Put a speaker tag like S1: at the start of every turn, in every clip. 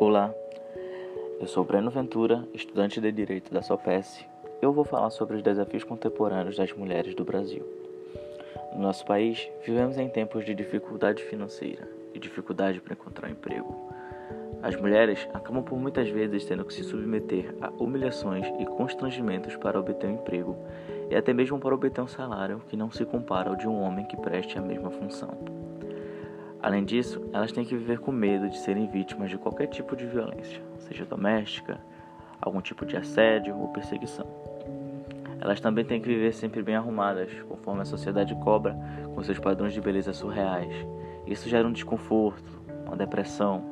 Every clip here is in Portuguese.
S1: Olá, eu sou Breno Ventura, estudante de Direito da SOPES. Eu vou falar sobre os desafios contemporâneos das mulheres do Brasil. No nosso país, vivemos em tempos de dificuldade financeira e dificuldade para encontrar emprego. As mulheres acabam por muitas vezes tendo que se submeter a humilhações e constrangimentos para obter um emprego e até mesmo para obter um salário que não se compara ao de um homem que preste a mesma função. Além disso, elas têm que viver com medo de serem vítimas de qualquer tipo de violência, seja doméstica, algum tipo de assédio ou perseguição. Elas também têm que viver sempre bem arrumadas, conforme a sociedade cobra, com seus padrões de beleza surreais. Isso gera um desconforto, uma depressão,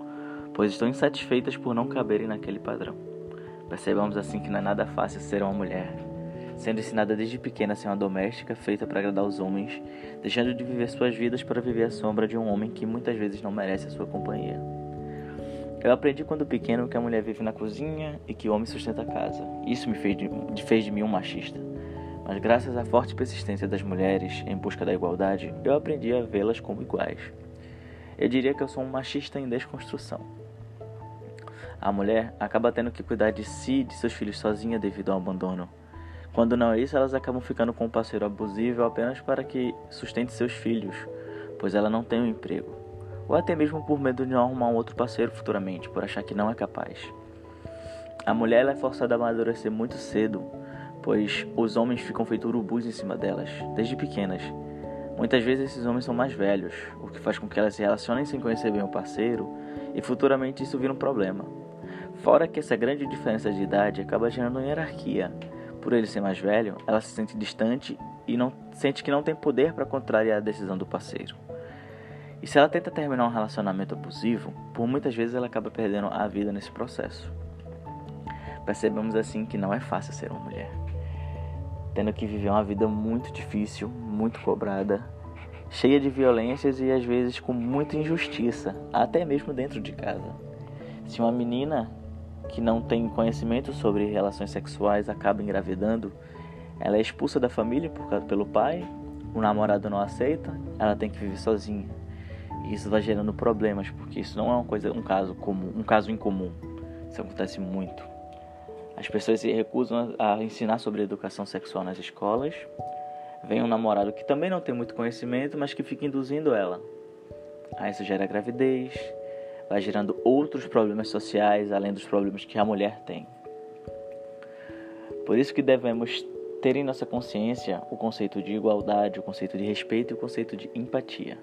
S1: pois estão insatisfeitas por não caberem naquele padrão. Percebamos assim que não é nada fácil ser uma mulher, sendo ensinada desde pequena a ser uma doméstica feita para agradar os homens, deixando de viver suas vidas para viver à sombra de um homem que muitas vezes não merece a sua companhia. Eu aprendi quando pequeno que a mulher vive na cozinha e que o homem sustenta a casa. Isso me fez de, fez de mim um machista. Mas graças à forte persistência das mulheres em busca da igualdade, eu aprendi a vê-las como iguais. Eu diria que eu sou um machista em desconstrução. A mulher acaba tendo que cuidar de si e de seus filhos sozinha devido ao abandono. Quando não é isso, elas acabam ficando com um parceiro abusivo apenas para que sustente seus filhos, pois ela não tem um emprego, ou até mesmo por medo de não arrumar um outro parceiro futuramente, por achar que não é capaz. A mulher é forçada a amadurecer muito cedo, pois os homens ficam feitos urubus em cima delas, desde pequenas. Muitas vezes esses homens são mais velhos, o que faz com que elas se relacionem sem conhecer bem o parceiro, e futuramente isso vira um problema. Fora que essa grande diferença de idade acaba gerando hierarquia, por ele ser mais velho, ela se sente distante e não sente que não tem poder para contrariar a decisão do parceiro. E se ela tenta terminar um relacionamento abusivo, por muitas vezes ela acaba perdendo a vida nesse processo. Percebemos assim que não é fácil ser uma mulher, tendo que viver uma vida muito difícil, muito cobrada, cheia de violências e às vezes com muita injustiça, até mesmo dentro de casa. Se uma menina que não tem conhecimento sobre relações sexuais acaba engravidando, ela é expulsa da família por, pelo pai, o namorado não aceita, ela tem que viver sozinha. E isso vai gerando problemas, porque isso não é uma coisa, um caso comum, um caso incomum. Isso acontece muito. As pessoas se recusam a, a ensinar sobre educação sexual nas escolas. Vem um namorado que também não tem muito conhecimento, mas que fica induzindo ela. Aí isso gera gravidez, vai gerando outros problemas sociais além dos problemas que a mulher tem. Por isso que devemos ter em nossa consciência o conceito de igualdade, o conceito de respeito e o conceito de empatia.